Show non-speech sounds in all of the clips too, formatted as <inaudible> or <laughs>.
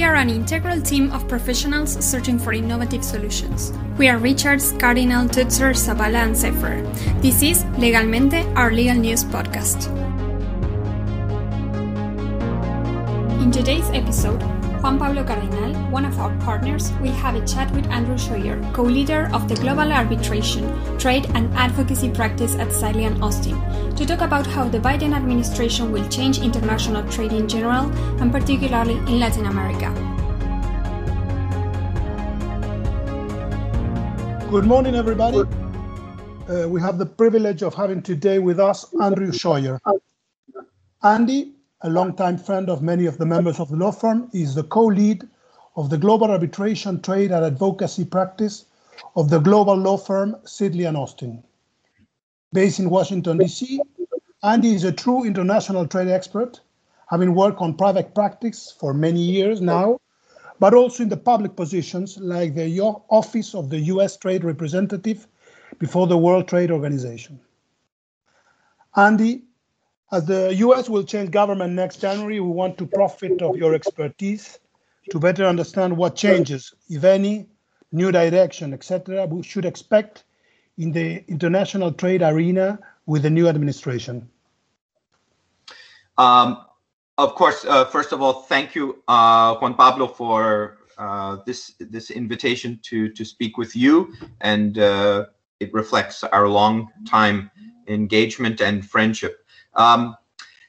We are an integral team of professionals searching for innovative solutions. We are Richards, Cardinal, Tutzer, Zabala, and Sefer. This is Legalmente, our legal news podcast. In today's episode, Juan Pablo Cardinal, one of our partners, will have a chat with Andrew Shoyer, co leader of the Global Arbitration, Trade and Advocacy practice at Sidley Austin, to talk about how the Biden administration will change international trade in general and particularly in Latin America. Good morning, everybody. Uh, we have the privilege of having today with us Andrew Shoyer. Andy a longtime friend of many of the members of the law firm, is the co-lead of the global arbitration, trade, and advocacy practice of the global law firm Sidley and Austin. Based in Washington, D.C., Andy is a true international trade expert, having worked on private practice for many years now, but also in the public positions like the Office of the U.S. Trade Representative before the World Trade Organization. Andy as the US will change government next January, we want to profit of your expertise to better understand what changes, if any, new direction, etc., we should expect in the international trade arena with the new administration. Um, of course, uh, first of all, thank you, uh, Juan Pablo, for uh, this this invitation to to speak with you, and uh, it reflects our long time engagement and friendship. Um,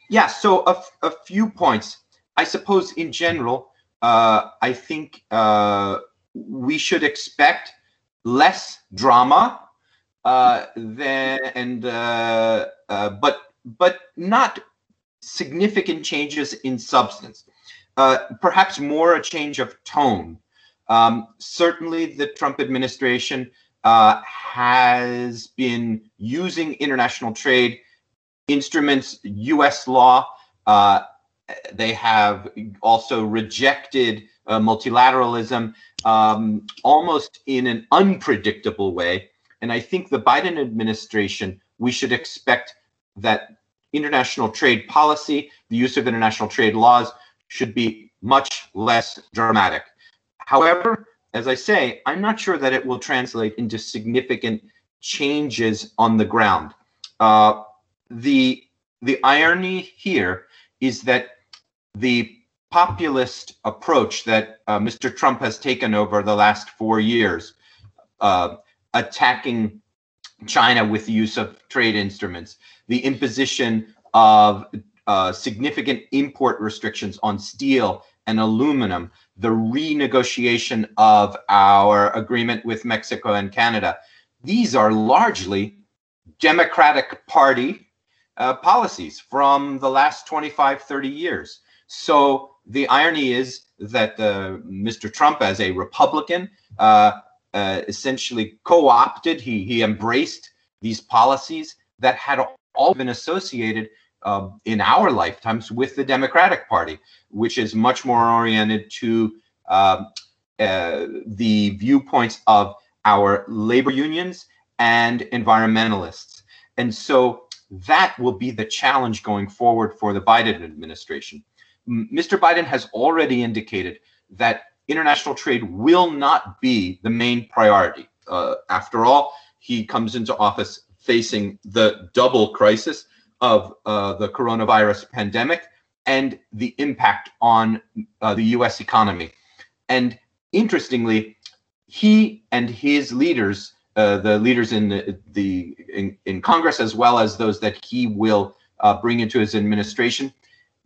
yeah, so a, few points. I suppose in general, uh, I think uh, we should expect less drama than and but but not significant changes in substance. Uh, perhaps more a change of tone. Um, certainly, the Trump administration has been using international trade instruments, U.S. law. Uh, they have also rejected uh, multilateralism um, almost in an unpredictable way. And I think the Biden administration, we should expect that international trade policy, the use of international trade laws, should be much less dramatic. However, as I say, I'm not sure that it will translate into significant changes on the ground. Uh, the the irony here is that the populist approach that uh, Mr. Trump has taken over the last four years, uh, attacking China with the use of trade instruments, the imposition of uh, significant import restrictions on steel and aluminum, the renegotiation of our agreement with Mexico and Canada. These are largely Democratic Party uh, policies from the last 25, 30 years. So the irony is that uh, Mr. Trump, as a Republican, uh, uh, essentially co-opted, he, he embraced these policies that had all been associated uh, in our lifetimes with the Democratic Party, which is much more oriented to um, uh, the viewpoints of our labor unions and environmentalists. And so that will be the challenge going forward for the Biden administration. Mr. Biden has already indicated that international trade will not be the main priority. Uh, after all, he comes into office facing the double crisis of uh, the coronavirus pandemic and the impact on uh, the US economy. And interestingly, he and his leaders uh, the leaders in the, the in, in, Congress as well as those that he will uh, bring into his administration,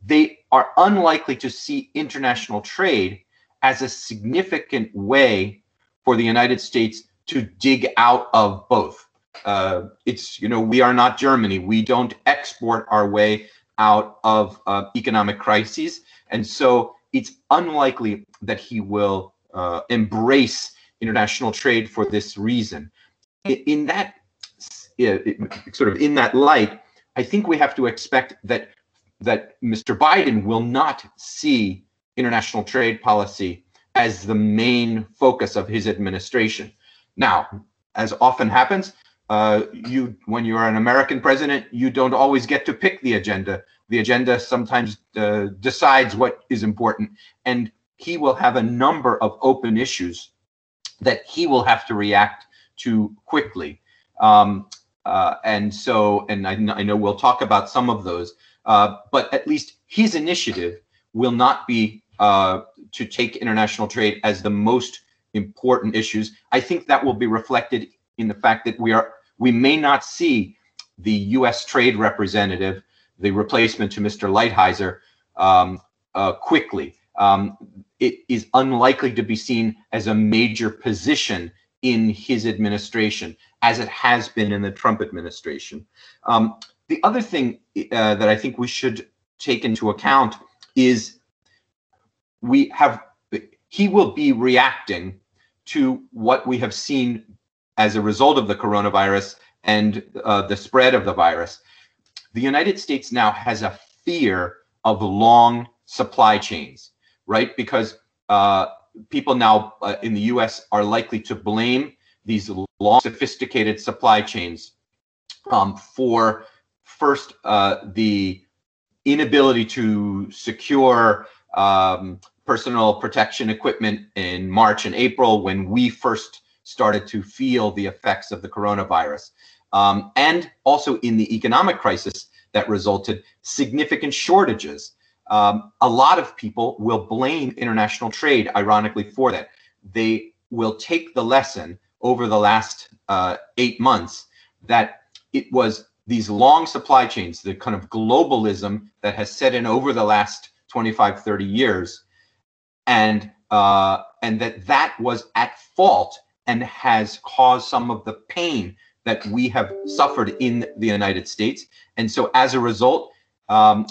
they are unlikely to see international trade as a significant way for the United States to dig out of both. Uh, it's you know we are not Germany. We don't export our way out of uh, economic crises, and so it's unlikely that he will uh, embrace international trade for this reason in that sort of in that light, I think we have to expect that that Mr. Biden will not see international trade policy as the main focus of his administration. Now, as often happens, uh, you when you are an American president, you don't always get to pick the agenda. The agenda sometimes uh, decides what is important, and he will have a number of open issues that he will have to react to quickly. Um, uh, and so, and I, I, know we'll talk about some of those, uh, but at least his initiative will not be uh, to take international trade as the most important issues. I think that will be reflected in the fact that we are we may not see the U.S. trade representative, the replacement to Mr. Lighthizer, um, uh, quickly. Um, it is unlikely to be seen as a major position in his administration, as it has been in the Trump administration. Um, the other thing uh, that I think we should take into account is we have he will be reacting to what we have seen as a result of the coronavirus and uh, the spread of the virus. The United States now has a fear of long supply chains, right? Because uh, people now uh, in the US are likely to blame these long, sophisticated supply chains um, for first uh, the inability to secure um, personal protection equipment in March and April when we first started to feel the effects of the coronavirus. Um, and also in the economic crisis that resulted, significant shortages. Um, a lot of people will blame international trade, ironically, for that. They will take the lesson over the last uh, eight months that it was these long supply chains, the kind of globalism that has set in over the last 25, 30 years, and uh, and that that was at fault and has caused some of the pain that we have suffered in the United States. And so, as a result, um,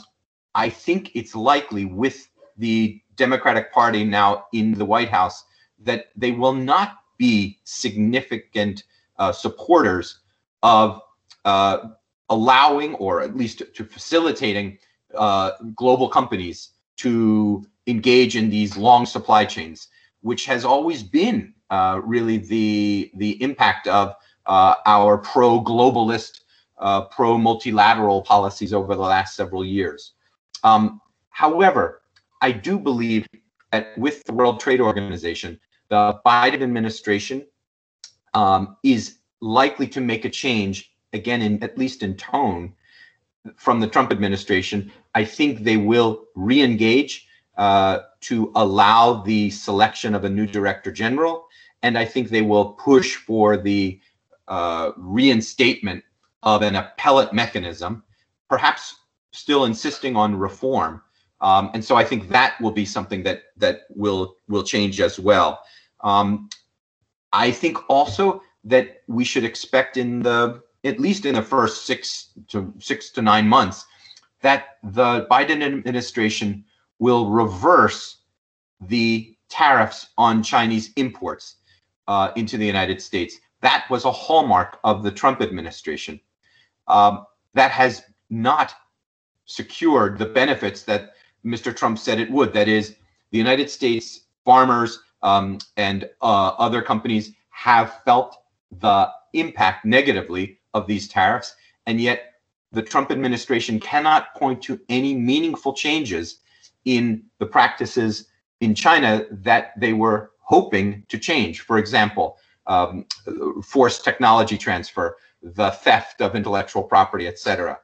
I think it's likely with the Democratic Party now in the White House that they will not be significant uh, supporters of uh, allowing or at least to, facilitating uh, global companies to engage in these long supply chains, which has always been uh, really the the impact of uh, our pro globalist, uh, pro multilateral policies over the last several years. Um, however, I do believe that with the World Trade Organization, the Biden administration um, is likely to make a change again, in at least in tone, from the Trump administration. I think they will re-engage uh, to allow the selection of a new director general, and I think they will push for the uh, reinstatement of an appellate mechanism, perhaps still insisting on reform. Um, and so I think that will be something that that will will change as well. Um, I think also that we should expect in the at least in the first six to six to nine months that the Biden administration will reverse the tariffs on Chinese imports uh, into the United States. That was a hallmark of the Trump administration. Um, that has not secured the benefits that Mr. Trump said it would. That is, the United States farmers um, and uh, other companies have felt the impact negatively of these tariffs, and yet the Trump administration cannot point to any meaningful changes in the practices in China that they were hoping to change. For example, um, forced technology transfer, the theft of intellectual property, etc.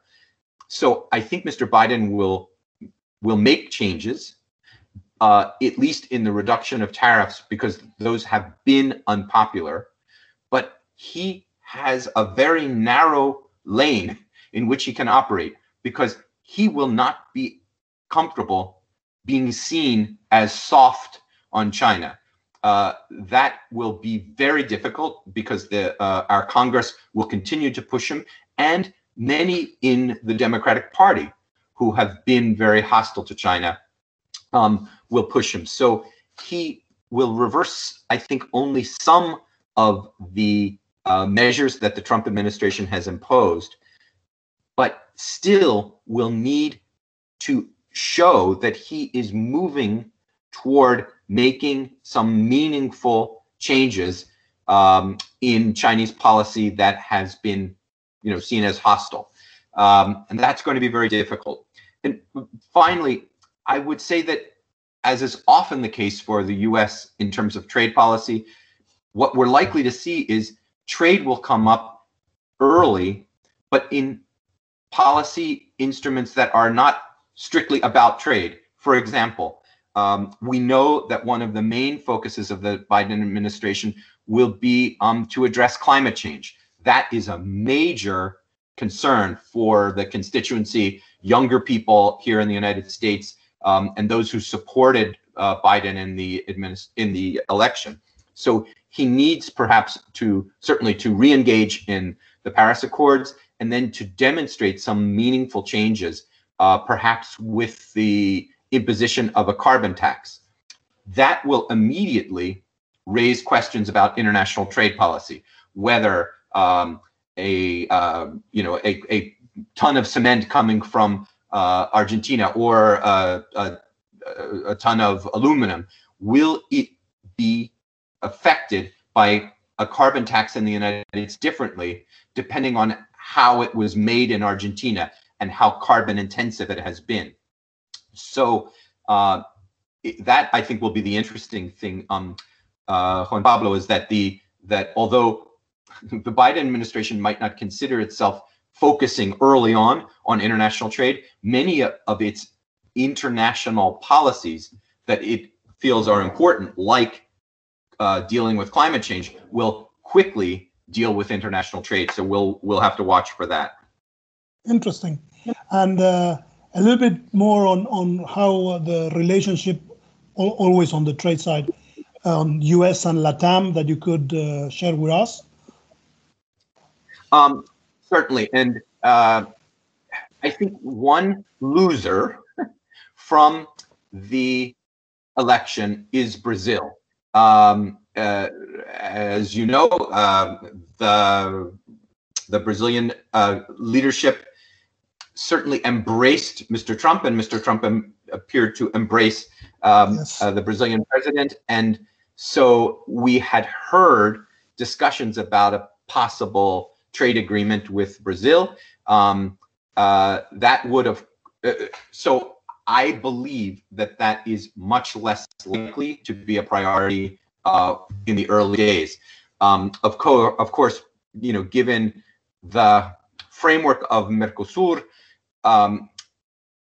So I think Mr. Biden will will make changes, uh, at least in the reduction of tariffs, because those have been unpopular. But he has a very narrow lane in which he can operate because he will not be comfortable being seen as soft on China. Uh, that will be very difficult because the uh, our Congress will continue to push him, and many in the Democratic Party who have been very hostile to China um, will push him. So he will reverse, I think, only some of the uh, measures that the Trump administration has imposed, but still will need to show that he is moving toward making some meaningful changes um, in Chinese policy that has been, you know, seen as hostile, um, and that's going to be very difficult. And finally, I would say that as is often the case for the US in terms of trade policy, what we're likely to see is trade will come up early, but in policy instruments that are not strictly about trade. For example, um, we know that one of the main focuses of the Biden administration will be um, to address climate change. That is a major concern for the constituency, younger people here in the United States, um, and those who supported uh, Biden in the administ- in the election. So he needs perhaps to certainly to re-engage in the Paris Accords and then to demonstrate some meaningful changes, uh, perhaps with the imposition of a carbon tax. That will immediately raise questions about international trade policy, whether um, a uh, you know a, a ton of cement coming from uh, Argentina or a, a, a ton of aluminum will it be affected by a carbon tax in the United States differently depending on how it was made in Argentina and how carbon intensive it has been. So uh, that I think will be the interesting thing, um, uh, Juan Pablo, is that the that although <laughs> the Biden administration might not consider itself focusing early on on international trade, many of its international policies that it feels are important, like uh, dealing with climate change, will quickly deal with international trade. So we'll we'll have to watch for that. Interesting, and uh, a little bit more on on how the relationship, always on the trade side, on U.S. and LATAM that you could uh, share with us. Um, certainly, and uh, I think one loser <laughs> from the election is Brazil. Um, uh, as you know, uh, the the Brazilian uh, leadership certainly embraced Mr. Trump, and Mr. Trump em- appeared to embrace um, yes. Uh, the Brazilian president. And so we had heard discussions about a possible trade agreement with Brazil. Um, uh, that would have uh, so I believe that that is much less likely to be a priority uh, in the early days. Um, of, co- of course, you know, given the framework of Mercosur, um,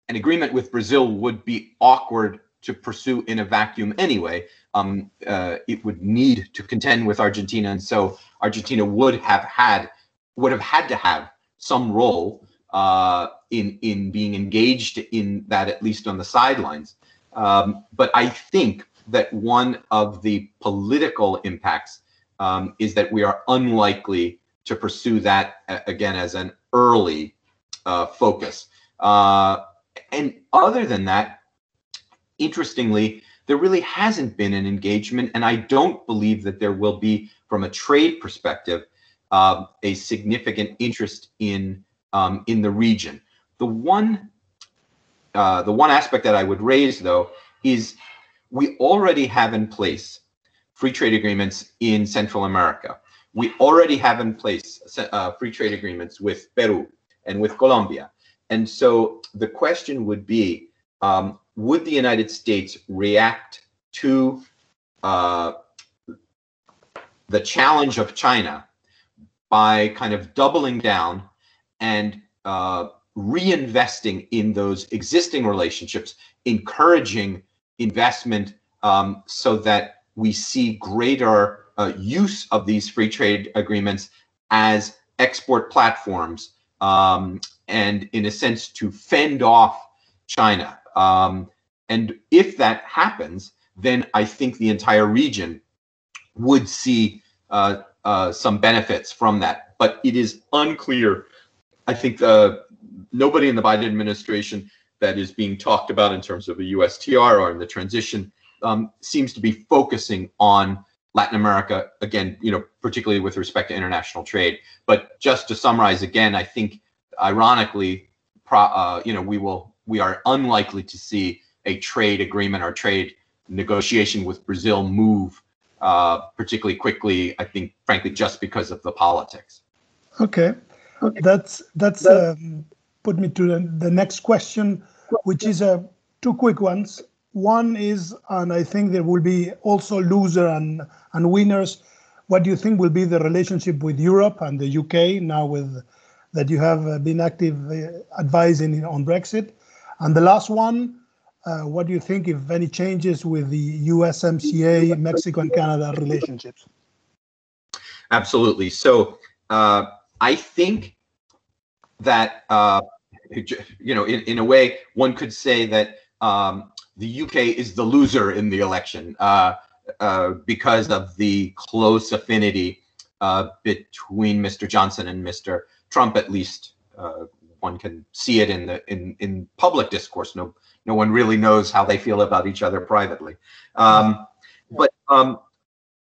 an agreement with Brazil would be awkward to pursue in a vacuum anyway. Um, uh, it would need to contend with Argentina, and so Argentina would have had would have had to have some role uh, in in being engaged in that at least on the sidelines. Um, but I think that one of the political impacts um, is that we are unlikely to pursue that again as an early uh, focus. Uh, and other than that, interestingly, there really hasn't been an engagement, and I don't believe that there will be, from a trade perspective, uh, a significant interest in um, in the region. The one uh, the one aspect that I would raise, though, is we already have in place free trade agreements in Central America. We already have in place uh, free trade agreements with Peru and with Colombia. And so the question would be um, would the United States react to uh, the challenge of China by kind of doubling down and uh, reinvesting in those existing relationships, encouraging investment um, so that we see greater uh, use of these free trade agreements as export platforms um, and, in a sense, to fend off China. Um, and if that happens, then I think the entire region would see uh, uh, some benefits from that. But it is unclear. I think uh, nobody in the Biden administration that is being talked about in terms of a USTR or in the transition um, seems to be focusing on Latin America again, you know, particularly with respect to international trade. But just to summarize again, I think ironically, pro, uh, you know, we will we are unlikely to see a trade agreement or trade negotiation with Brazil move uh, particularly quickly. I think, frankly, just because of the politics. Okay, okay. that's that's um, put me to the, the next question, which is uh, two quick ones. One is, and I think there will be also loser and, and winners. What do you think will be the relationship with Europe and the UK now with that you have uh, been active uh, advising on Brexit? And the last one, uh, what do you think, if any changes with the USMCA, Mexico and Canada relationships? Absolutely. So uh, I think that, uh, you know, in, in a way, one could say that um, the UK is the loser in the election uh, uh, because of the close affinity uh, between Mr. Johnson and Mr. Trump. At least uh, one can see it in the in in public discourse. No, no one really knows how they feel about each other privately. Um, but um,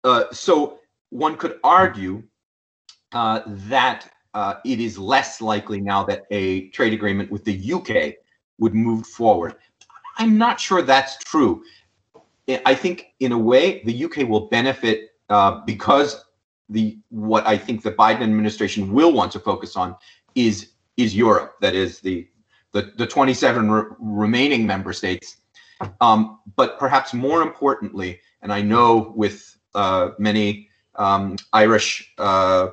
uh, so one could argue uh, that it is less likely now that a trade agreement with the UK would move forward. I'm not sure that's true. I think in a way the UK will benefit uh, because the what I think the Biden administration will want to focus on is is Europe. That is the the, the 27 re remaining member states. Um, but perhaps more importantly, and I know with uh, many um, Irish uh,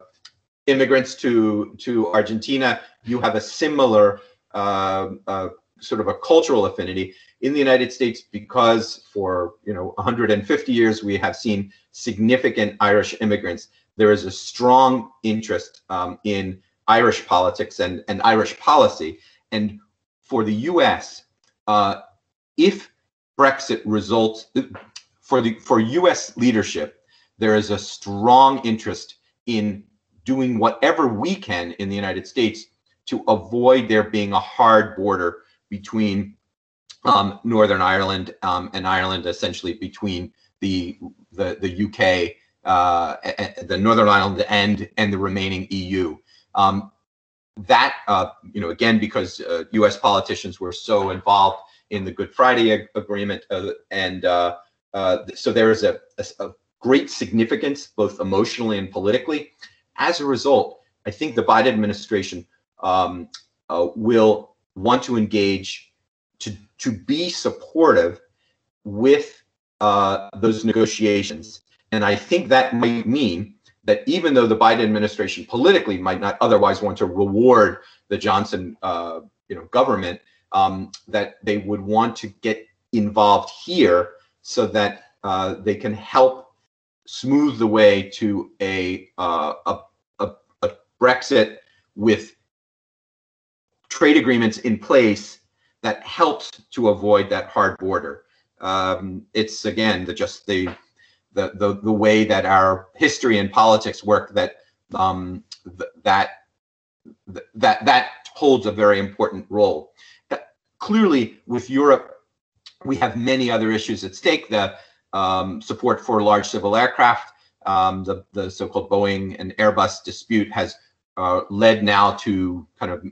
immigrants to to Argentina, you have a similar uh, uh sort of a cultural affinity in the United States because for you know 150 years we have seen significant Irish immigrants. There is a strong interest um, in Irish politics and, and Irish policy. And for the U.S., uh, if Brexit results for the for U.S. leadership, there is a strong interest in doing whatever we can in the United States to avoid there being a hard border between um, Northern Ireland um, and Ireland, essentially between the the, the UK, uh, the Northern Ireland, and and the remaining EU. Um, that uh, you know, again, because uh, U.S. politicians were so involved in the Good Friday ag Agreement, uh, and uh, uh, so there is a, a, a great significance, both emotionally and politically. As a result, I think the Biden administration um, will want to engage to to be supportive with uh, those negotiations. And I think that might mean that even though the Biden administration politically might not otherwise want to reward the Johnson, uh, you know, government, um, that they would want to get involved here so that uh, they can help smooth the way to a, uh, a, a, a Brexit with trade agreements in place that helps to avoid that hard border. Um, it's again the just the, the the the way that our history and politics work that um, th- that that that holds a very important role. Uh, clearly, with Europe, we have many other issues at stake. The um, support for large civil aircraft, um, the the so-called Boeing and Airbus dispute has uh, led now to kind of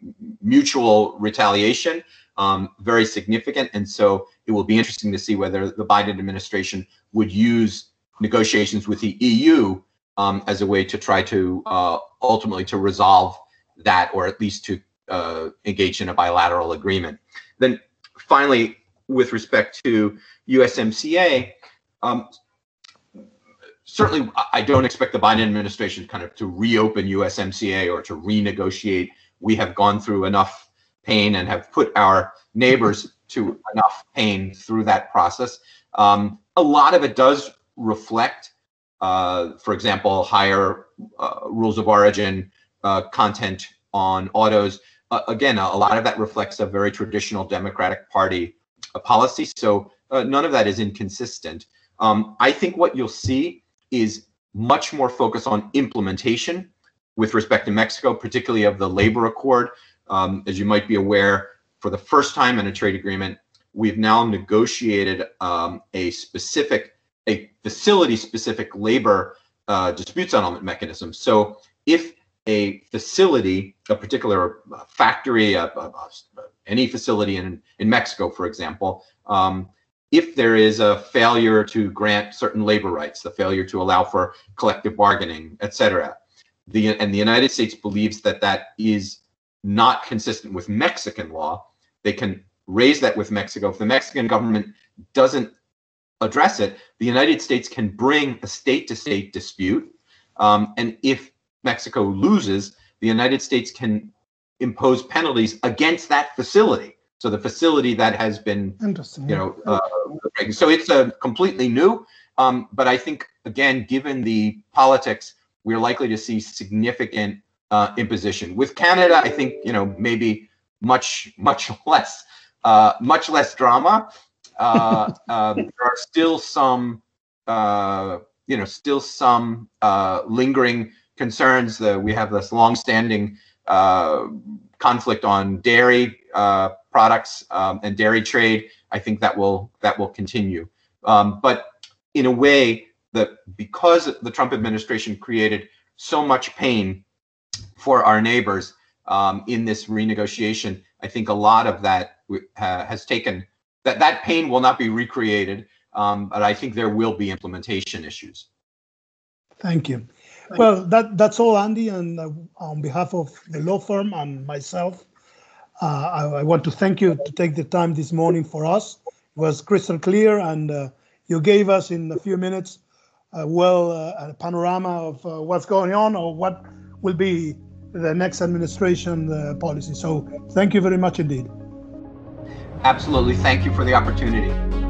mutual retaliation, um, very significant. And so it will be interesting to see whether the Biden administration would use negotiations with the EU um, as a way to try to uh, ultimately to resolve that, or at least to uh, engage in a bilateral agreement. Then finally, with respect to USMCA, um, certainly I don't expect the Biden administration kind of to reopen USMCA or to renegotiate. We have gone through enough pain and have put our neighbors to enough pain through that process. Um, a lot of it does reflect, uh, for example, higher uh, rules of origin uh, content on autos. Uh, again, a, lot of that reflects a very traditional Democratic Party uh, policy. So uh, none of that is inconsistent. Um, I think what you'll see is much more focused on implementation with respect to Mexico, particularly of the labor accord. Um, as you might be aware, for the first time in a trade agreement, we've now negotiated um, a specific, a facility-specific labor uh, dispute settlement mechanism. So if a facility, a particular factory, any facility in, in Mexico, for example, um, if there is a failure to grant certain labor rights, the failure to allow for collective bargaining, et cetera. The, and the United States believes that that is not consistent with Mexican law. They can raise that with Mexico. If the Mexican government doesn't address it, the United States can bring a state to state dispute. Um, and if Mexico loses, the United States can impose penalties against that facility. So the facility that has been, you know, uh, so it's a completely new. Um, but I think again, given the politics, we're likely to see significant uh, imposition. With Canada, I think you know maybe much much <laughs> less uh, much less drama. Uh, uh, <laughs> there are still some uh, you know still some uh, lingering concerns. That we have this long-standing uh, conflict on dairy uh, products um, and dairy trade. I think that will that will continue. Um, but in a way that because the Trump administration created so much pain for our neighbors um, in this renegotiation, I think a lot of that has taken that that pain will not be recreated, um, but I think there will be implementation issues. Thank you. Well, that that's all, Andy, and uh, on behalf of the law firm and myself, uh, I, I, want to thank you to take the time this morning for us. It was crystal clear, and uh, you gave us in a few minutes uh, well uh, a panorama of uh, what's going on or what will be the next administration policy. So, thank you very much indeed. Absolutely. Thank you for the opportunity.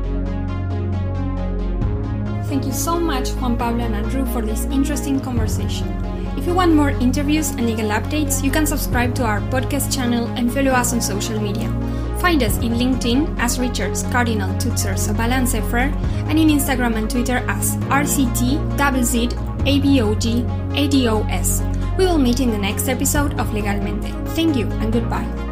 Thank you so much, Juan Pablo and Andrew, for this interesting conversation. If you want more interviews and legal updates, you can subscribe to our podcast channel and follow us on social media. Find us in LinkedIn as Richards Cardinal Tutzer Zabala and Sefer, and in Instagram and Twitter as RCT ABOG ADOS. We will meet in the next episode of Legalmente. Thank you and goodbye.